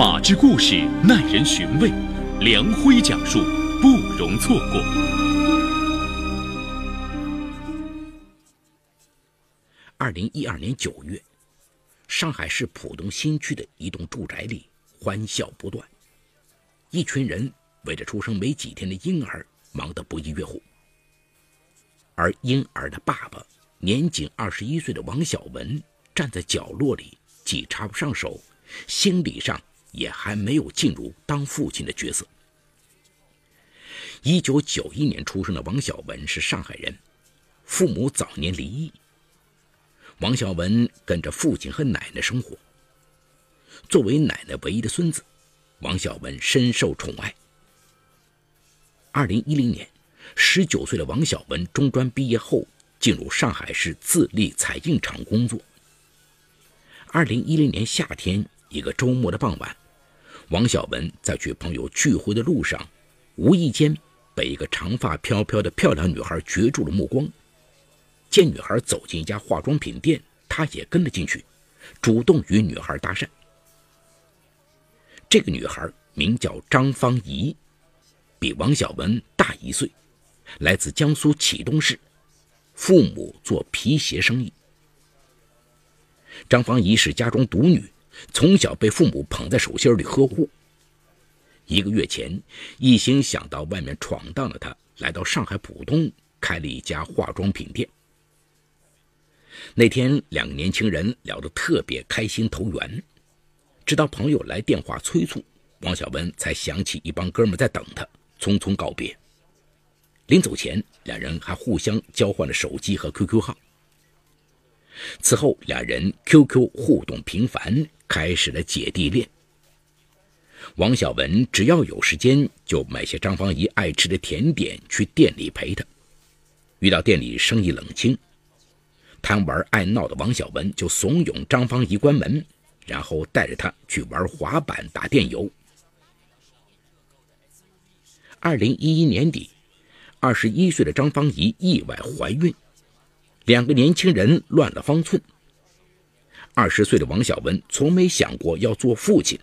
法治故事耐人寻味，梁辉讲述不容错过。二零一二年九月，上海市浦东新区的一栋住宅里欢笑不断，一群人围着出生没几天的婴儿忙得不亦乐乎，而婴儿的爸爸年仅二十一岁的王小文站在角落里，既插不上手，心理上。也还没有进入当父亲的角色。一九九一年出生的王小文是上海人，父母早年离异。王小文跟着父亲和奶奶生活。作为奶奶唯一的孙子，王小文深受宠爱。二零一零年，十九岁的王小文中专毕业后进入上海市自立彩印厂工作。二零一零年夏天，一个周末的傍晚。王小文在去朋友聚会的路上，无意间被一个长发飘飘的漂亮女孩攫住了目光。见女孩走进一家化妆品店，他也跟了进去，主动与女孩搭讪。这个女孩名叫张芳怡，比王小文大一岁，来自江苏启东市，父母做皮鞋生意。张芳怡是家中独女。从小被父母捧在手心里呵护。一个月前，一心想到外面闯荡的他，来到上海浦东开了一家化妆品店。那天，两个年轻人聊得特别开心投缘，直到朋友来电话催促，王小文才想起一帮哥们在等他，匆匆告别。临走前，两人还互相交换了手机和 QQ 号。此后，两人 QQ 互动频繁。开始了姐弟恋。王小文只要有时间，就买些张芳怡爱吃的甜点去店里陪她。遇到店里生意冷清、贪玩爱闹的王小文，就怂恿张芳怡关门，然后带着她去玩滑板、打电游。二零一一年底，二十一岁的张芳怡意外怀孕，两个年轻人乱了方寸。二十岁的王小文从没想过要做父亲，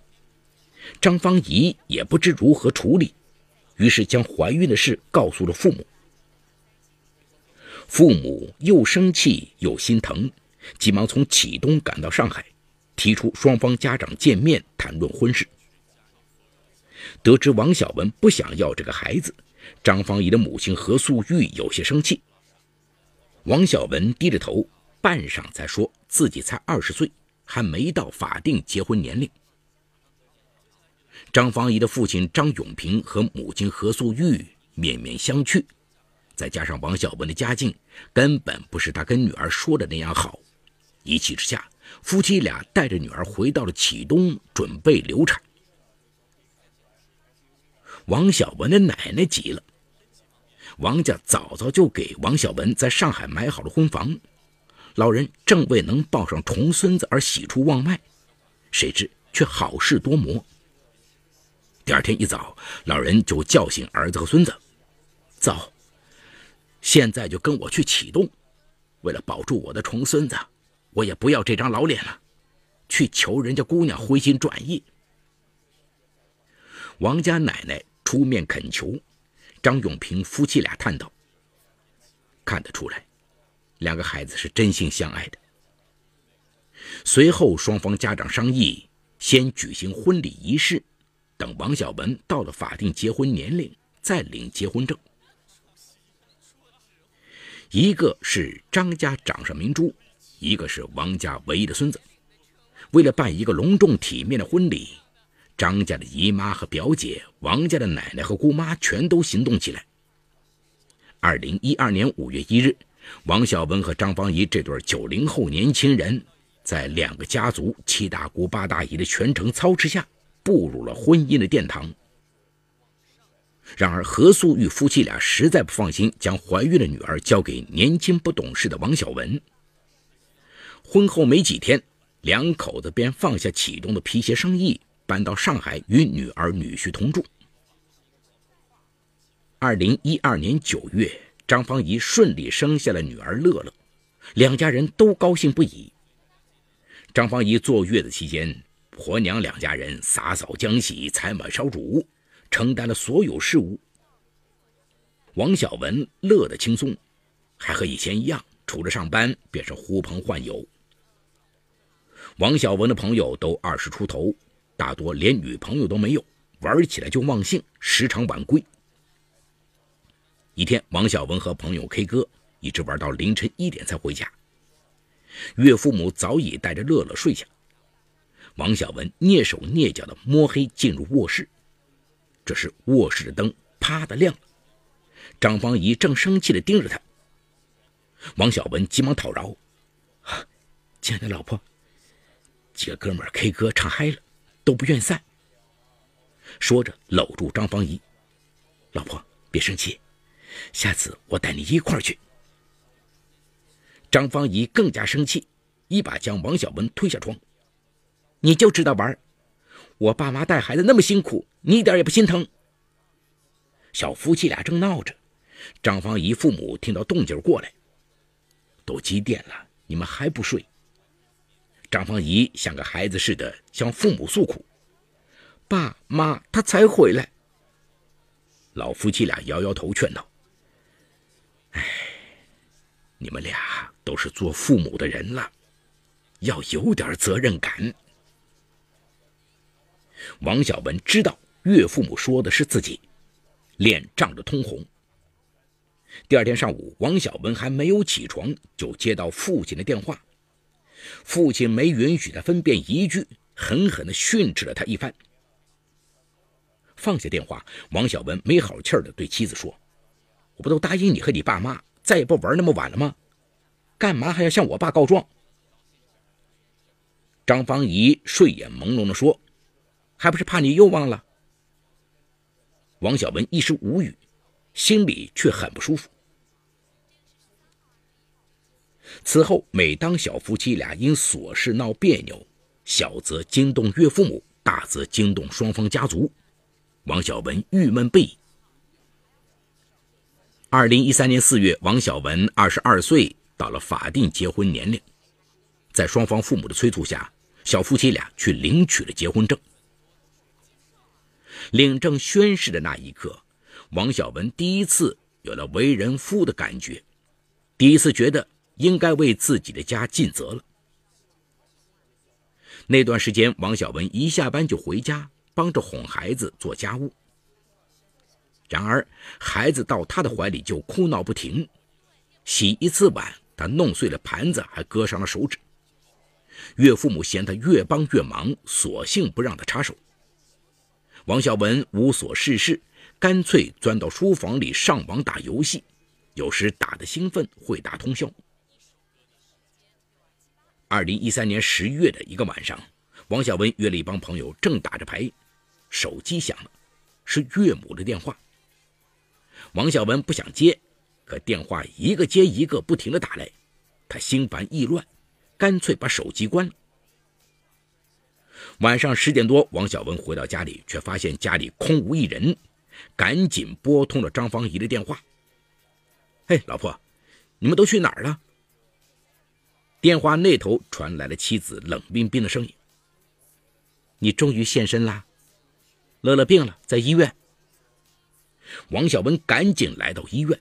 张芳怡也不知如何处理，于是将怀孕的事告诉了父母。父母又生气又心疼，急忙从启东赶到上海，提出双方家长见面谈论婚事。得知王小文不想要这个孩子，张芳怡的母亲何素玉有些生气。王小文低着头。半晌才说自己才二十岁，还没到法定结婚年龄。张芳怡的父亲张永平和母亲何素玉面面相觑，再加上王小文的家境根本不是他跟女儿说的那样好，一气之下，夫妻俩带着女儿回到了启东，准备流产。王小文的奶奶急了，王家早早就给王小文在上海买好了婚房。老人正为能抱上重孙子而喜出望外，谁知却好事多磨。第二天一早，老人就叫醒儿子和孙子：“走，现在就跟我去启动。为了保住我的重孙子，我也不要这张老脸了，去求人家姑娘回心转意。”王家奶奶出面恳求，张永平夫妻俩叹道：“看得出来。”两个孩子是真心相爱的。随后，双方家长商议，先举行婚礼仪式，等王小文到了法定结婚年龄再领结婚证。一个是张家掌上明珠，一个是王家唯一的孙子。为了办一个隆重体面的婚礼，张家的姨妈和表姐，王家的奶奶和姑妈全都行动起来。二零一二年五月一日。王小文和张芳怡这对九零后年轻人，在两个家族七大姑八大姨的全程操持下，步入了婚姻的殿堂。然而，何素玉夫妻俩实在不放心将怀孕的女儿交给年轻不懂事的王小文。婚后没几天，两口子便放下启东的皮鞋生意，搬到上海与女儿女婿同住。二零一二年九月。张芳怡顺利生下了女儿乐乐，两家人都高兴不已。张芳怡坐月子期间，婆娘两家人洒扫浆洗、采买烧煮，承担了所有事务。王小文乐得轻松，还和以前一样，除了上班便是呼朋唤友。王小文的朋友都二十出头，大多连女朋友都没有，玩起来就忘性，时常晚归。一天，王小文和朋友 K 歌，一直玩到凌晨一点才回家。岳父母早已带着乐乐睡下。王小文蹑手蹑脚的摸黑进入卧室，这时卧室的灯啪的亮了。张芳怡正生气的盯着他。王小文急忙讨饶：“亲爱的老婆，几个哥们 K 歌唱嗨了，都不愿散。”说着搂住张芳怡：“老婆别生气，下次我带你一块儿去。”张芳怡更加生气，一把将王小文推下床。你就知道玩，我爸妈带孩子那么辛苦，你一点也不心疼。小夫妻俩正闹着，张芳怡父母听到动静过来，都几点了，你们还不睡？张芳怡像个孩子似的向父母诉苦：“爸妈，他才回来。”老夫妻俩摇摇头劝道：“哎，你们俩都是做父母的人了，要有点责任感。”王小文知道岳父母说的是自己，脸涨得通红。第二天上午，王小文还没有起床，就接到父亲的电话。父亲没允许他分辨一句，狠狠地训斥了他一番。放下电话，王小文没好气儿地对妻子说：“我不都答应你和你爸妈再也不玩那么晚了吗？干嘛还要向我爸告状？”张芳怡睡眼朦胧地说。还不是怕你又忘了？王小文一时无语，心里却很不舒服。此后，每当小夫妻俩因琐事闹别扭，小则惊动岳父母，大则惊动双方家族，王小文郁闷不已。二零一三年四月，王小文二十二岁，到了法定结婚年龄，在双方父母的催促下，小夫妻俩去领取了结婚证。领证宣誓的那一刻，王小文第一次有了为人夫的感觉，第一次觉得应该为自己的家尽责了。那段时间，王小文一下班就回家，帮着哄孩子做家务。然而，孩子到他的怀里就哭闹不停，洗一次碗，他弄碎了盘子，还割伤了手指。岳父母嫌他越帮越忙，索性不让他插手。王小文无所事事，干脆钻到书房里上网打游戏，有时打得兴奋会打通宵。二零一三年十月的一个晚上，王小文约了一帮朋友正打着牌，手机响了，是岳母的电话。王小文不想接，可电话一个接一个不停的打来，他心烦意乱，干脆把手机关了。晚上十点多，王小文回到家里，却发现家里空无一人，赶紧拨通了张芳怡的电话。“嘿，老婆，你们都去哪儿了？”电话那头传来了妻子冷冰冰的声音：“你终于现身啦！乐乐病了，在医院。”王小文赶紧来到医院。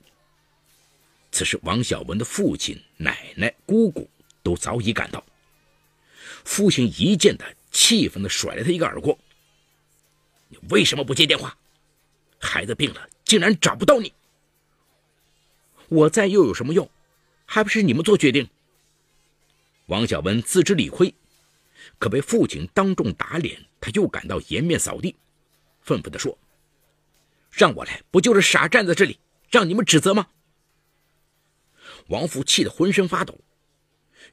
此时，王小文的父亲、奶奶、姑姑都早已赶到。父亲一见他。气愤地甩了他一个耳光：“你为什么不接电话？孩子病了，竟然找不到你！我在又有什么用？还不是你们做决定？”王小文自知理亏，可被父亲当众打脸，他又感到颜面扫地，愤愤地说：“让我来，不就是傻站在这里，让你们指责吗？”王父气得浑身发抖，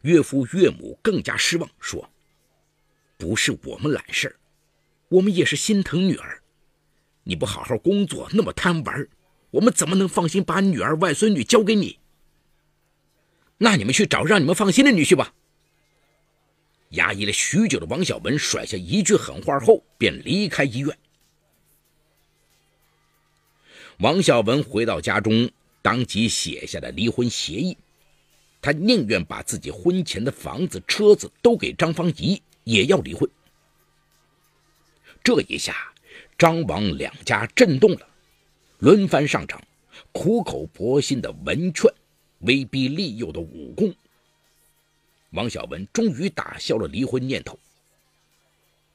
岳父岳母更加失望，说。不是我们懒事，我们也是心疼女儿。你不好好工作，那么贪玩，我们怎么能放心把女儿、外孙女交给你？那你们去找让你们放心的女婿吧。压抑了许久的王小文甩下一句狠话后，便离开医院。王小文回到家中，当即写下了离婚协议。他宁愿把自己婚前的房子、车子都给张芳怡。也要离婚。这一下，张王两家震动了，轮番上场，苦口婆心的文劝，威逼利诱的武功。王小文终于打消了离婚念头。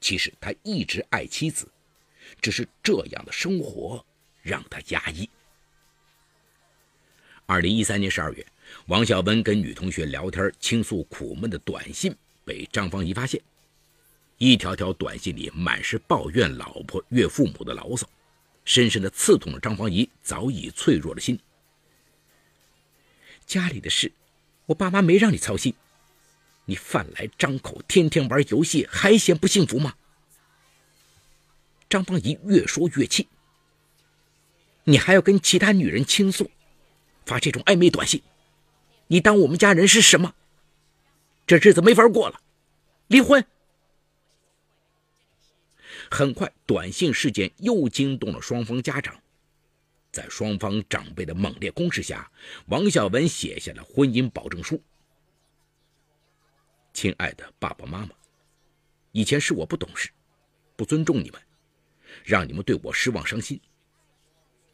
其实他一直爱妻子，只是这样的生活让他压抑。二零一三年十二月，王小文跟女同学聊天倾诉苦闷的短信被张芳怡发现，一条条短信里满是抱怨老婆、岳父母的牢骚，深深的刺痛了张芳怡早已脆弱的心。家里的事，我爸妈没让你操心。你饭来张口，天天玩游戏，还嫌不幸福吗？张芳怡越说越气。你还要跟其他女人倾诉，发这种暧昧短信，你当我们家人是什么？这日子没法过了，离婚。很快，短信事件又惊动了双方家长，在双方长辈的猛烈攻势下，王小文写下了婚姻保证书。亲爱的爸爸妈妈，以前是我不懂事，不尊重你们，让你们对我失望伤心。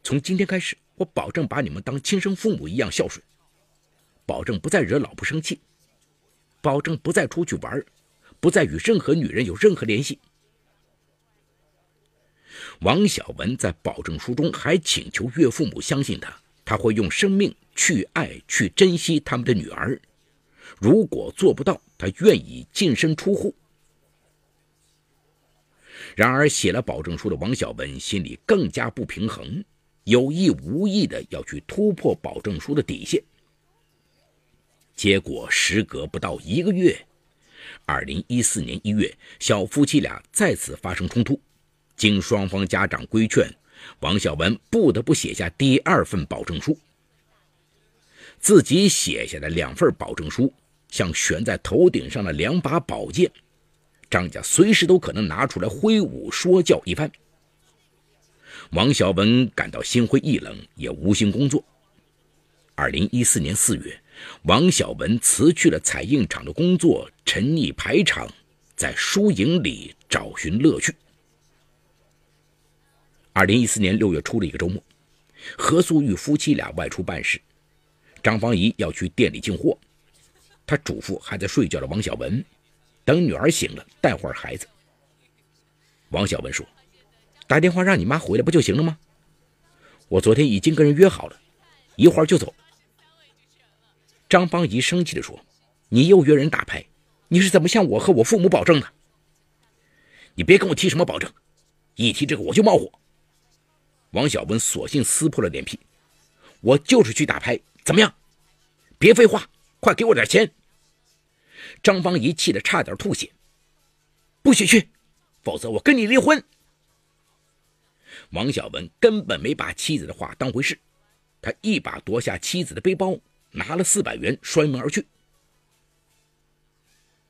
从今天开始，我保证把你们当亲生父母一样孝顺，保证不再惹老婆生气，保证不再出去玩，不再与任何女人有任何联系。王小文在保证书中还请求岳父母相信他，他会用生命去爱、去珍惜他们的女儿。如果做不到，他愿意净身出户。然而，写了保证书的王小文心里更加不平衡，有意无意的要去突破保证书的底线。结果，时隔不到一个月，二零一四年一月，小夫妻俩再次发生冲突。经双方家长规劝，王小文不得不写下第二份保证书。自己写下的两份保证书。像悬在头顶上的两把宝剑，张家随时都可能拿出来挥舞说教一番。王小文感到心灰意冷，也无心工作。二零一四年四月，王小文辞去了彩印厂的工作，沉溺排场，在输赢里找寻乐趣。二零一四年六月初的一个周末，何素玉夫妻俩外出办事，张芳怡要去店里进货。他嘱咐还在睡觉的王小文，等女儿醒了带会儿孩子。王小文说：“打电话让你妈回来不就行了吗？我昨天已经跟人约好了，一会儿就走。”张芳怡生气地说：“你又约人打牌，你是怎么向我和我父母保证的？你别跟我提什么保证，一提这个我就冒火。”王小文索性撕破了脸皮：“我就是去打牌，怎么样？别废话，快给我点钱！”张芳怡气得差点吐血，不许去，否则我跟你离婚。王小文根本没把妻子的话当回事，他一把夺下妻子的背包，拿了四百元，摔门而去。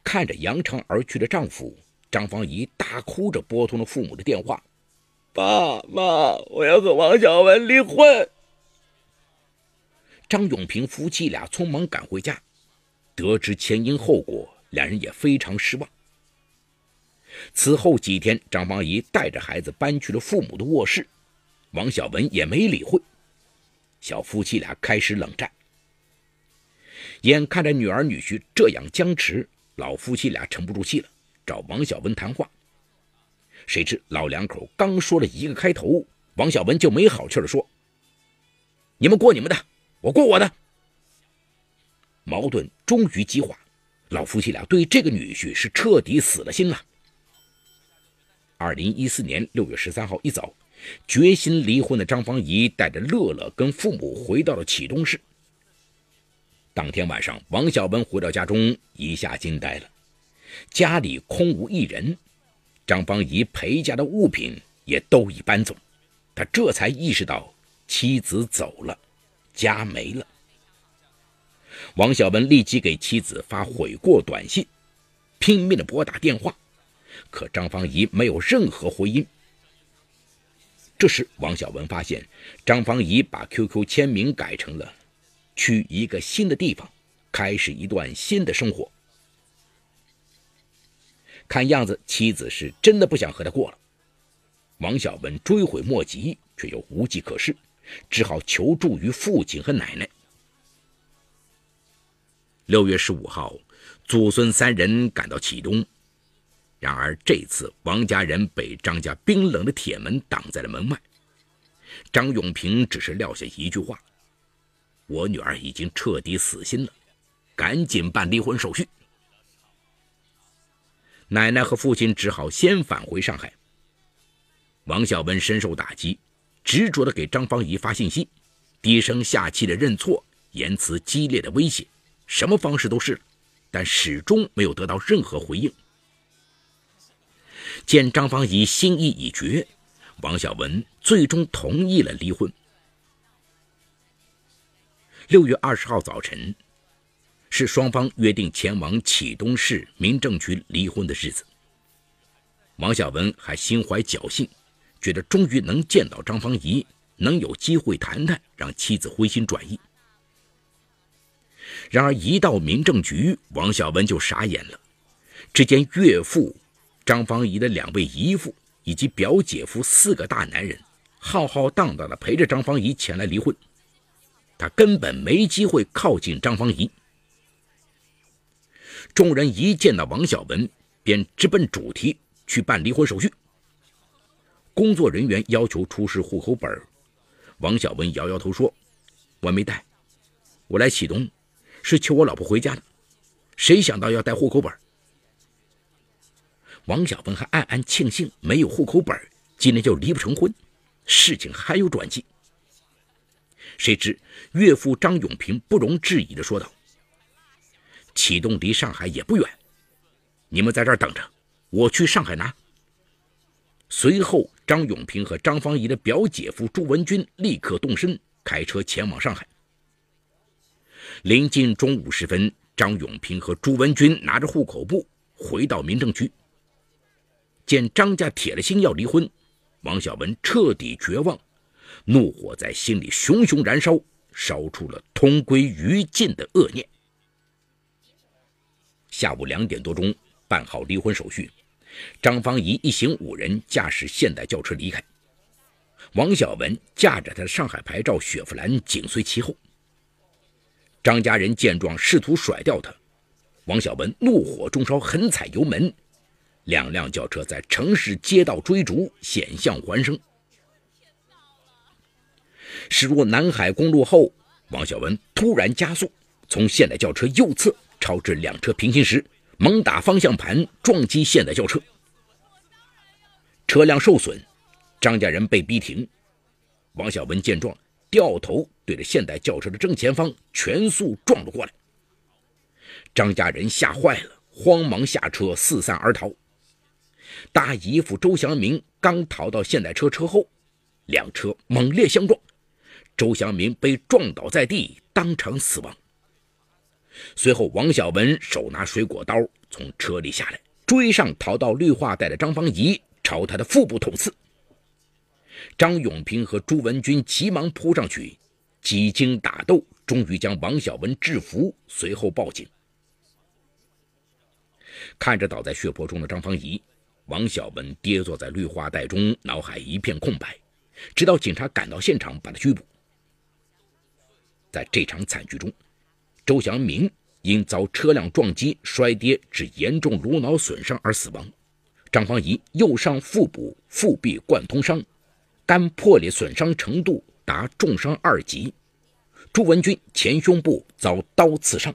看着扬长而去的丈夫，张芳怡大哭着拨通了父母的电话：“爸妈，我要和王小文离婚。”张永平夫妻俩匆忙赶回家。得知前因后果，两人也非常失望。此后几天，张芳怡带着孩子搬去了父母的卧室，王小文也没理会。小夫妻俩开始冷战。眼看着女儿女婿这样僵持，老夫妻俩沉不住气了，找王小文谈话。谁知老两口刚说了一个开头，王小文就没好气的说：“你们过你们的，我过我的。”矛盾终于激化，老夫妻俩对这个女婿是彻底死了心了。二零一四年六月十三号一早，决心离婚的张芳怡带着乐乐跟父母回到了启东市。当天晚上，王小文回到家中，一下惊呆了，家里空无一人，张芳怡陪嫁的物品也都已搬走，他这才意识到妻子走了，家没了。王小文立即给妻子发悔过短信，拼命的拨打电话，可张芳怡没有任何回音。这时，王小文发现张芳怡把 QQ 签名改成了“去一个新的地方，开始一段新的生活”。看样子，妻子是真的不想和他过了。王小文追悔莫及，却又无计可施，只好求助于父亲和奶奶。六月十五号，祖孙三人赶到启东，然而这次王家人被张家冰冷的铁门挡在了门外。张永平只是撂下一句话：“我女儿已经彻底死心了，赶紧办离婚手续。”奶奶和父亲只好先返回上海。王小文深受打击，执着地给张芳怡发信息，低声下气地认错，言辞激烈的威胁，什么方式都试了，但始终没有得到任何回应。见张芳怡心意已决，王小文最终同意了离婚。六月二十号早晨，是双方约定前往启东市民政局离婚的日子。王小文还心怀侥幸。觉得终于能见到张芳怡，能有机会谈谈，让妻子回心转意。然而一到民政局，王小文就傻眼了。只见岳父张芳怡的两位姨父以及表姐夫四个大男人，浩浩荡荡地陪着张芳怡前来离婚。他根本没机会靠近张芳怡。众人一见到王小文，便直奔主题去办离婚手续。工作人员要求出示户口本王小文摇摇头说：“我没带，我来启东是求我老婆回家的，谁想到要带户口本王小文还暗暗庆幸没有户口本今天就离不成婚，事情还有转机。谁知岳父张永平不容置疑地说道：“启东离上海也不远，你们在这儿等着，我去上海拿。”随后，张永平和张芳怡的表姐夫朱文军立刻动身，开车前往上海。临近中午时分，张永平和朱文军拿着户口簿回到民政局，见张家铁了心要离婚，王小文彻底绝望，怒火在心里熊熊燃烧，烧出了同归于尽的恶念。下午两点多钟，办好离婚手续。张芳怡一行五人驾驶现代轿车离开，王小文驾着他的上海牌照雪佛兰紧随其后。张家人见状试图甩掉他，王小文怒火中烧，狠踩油门，两辆轿车在城市街道追逐，险象环生。驶入南海公路后，王小文突然加速，从现代轿车右侧超至两车平行时。猛打方向盘，撞击现代轿车，车辆受损，张家人被逼停。王小文见状，掉头对着现代轿车的正前方全速撞了过来。张家人吓坏了，慌忙下车四散而逃。大姨夫周祥明刚逃到现代车车后，两车猛烈相撞，周祥明被撞倒在地，当场死亡。随后，王小文手拿水果刀从车里下来，追上逃到绿化带的张芳怡，朝他的腹部捅刺。张永平和朱文军急忙扑上去，几经打斗，终于将王小文制服，随后报警。看着倒在血泊中的张芳怡，王小文跌坐在绿化带中，脑海一片空白，直到警察赶到现场把他拘捕。在这场惨剧中。周祥明因遭车辆撞击摔跌致严重颅脑损伤而死亡，张芳怡右上腹部腹壁贯通伤，肝破裂损伤程度达重伤二级，朱文军前胸部遭刀刺伤。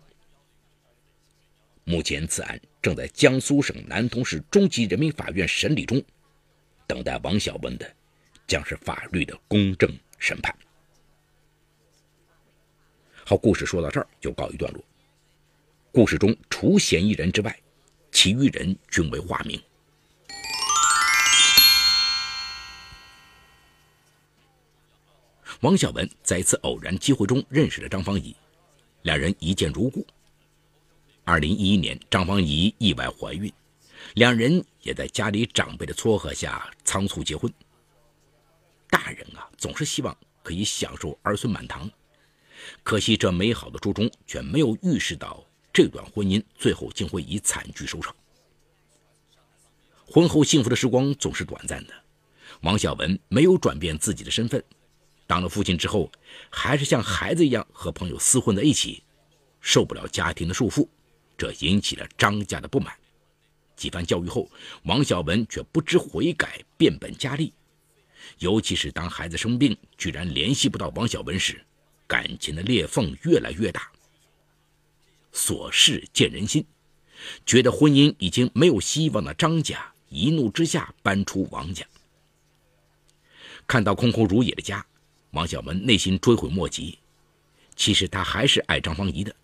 目前此案正在江苏省南通市中级人民法院审理中，等待王小文的将是法律的公正审判。好，故事说到这儿就告一段落。故事中除嫌疑人之外，其余人均为化名。王小文在一次偶然机会中认识了张芳怡，两人一见如故。二零一一年，张芳怡意外怀孕，两人也在家里长辈的撮合下仓促结婚。大人啊，总是希望可以享受儿孙满堂。可惜，这美好的初衷却没有预示到这段婚姻最后竟会以惨剧收场。婚后幸福的时光总是短暂的，王小文没有转变自己的身份，当了父亲之后，还是像孩子一样和朋友厮混在一起，受不了家庭的束缚，这引起了张家的不满。几番教育后，王小文却不知悔改，变本加厉。尤其是当孩子生病，居然联系不到王小文时，感情的裂缝越来越大。琐事见人心，觉得婚姻已经没有希望的张家，一怒之下搬出王家。看到空空如也的家，王小文内心追悔莫及。其实他还是爱张芳怡的，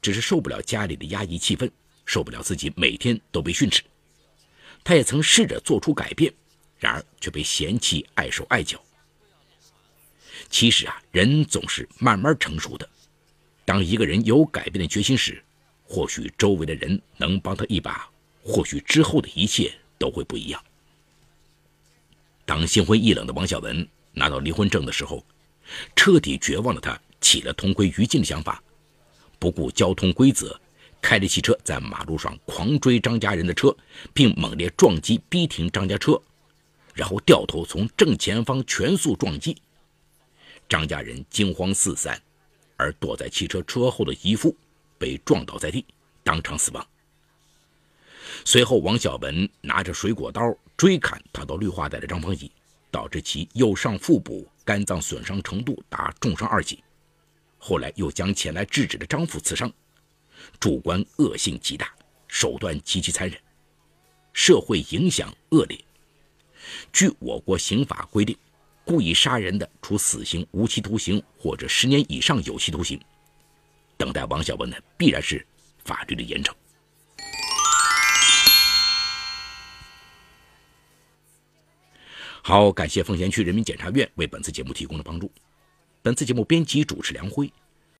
只是受不了家里的压抑气氛，受不了自己每天都被训斥。他也曾试着做出改变，然而却被嫌弃碍手碍脚。其实啊，人总是慢慢成熟的。当一个人有改变的决心时，或许周围的人能帮他一把，或许之后的一切都会不一样。当心灰意冷的王小文拿到离婚证的时候，彻底绝望的他起了同归于尽的想法，不顾交通规则，开着汽车在马路上狂追张家人的车，并猛烈撞击逼停张家车，然后掉头从正前方全速撞击，张家人惊慌四散。而躲在汽车车后的姨父被撞倒在地，当场死亡。随后，王小文拿着水果刀追砍逃到绿化带的张芳怡，导致其右上腹部肝脏损伤程度达重伤二级。后来又将前来制止的张父刺伤，主观恶性极大，手段极其残忍，社会影响恶劣。据我国刑法规定。故意杀人的，处死刑、无期徒刑或者十年以上有期徒刑。等待王小文的必然是法律的严惩。好，感谢奉贤区人民检察院为本次节目提供的帮助。本次节目编辑主持梁辉，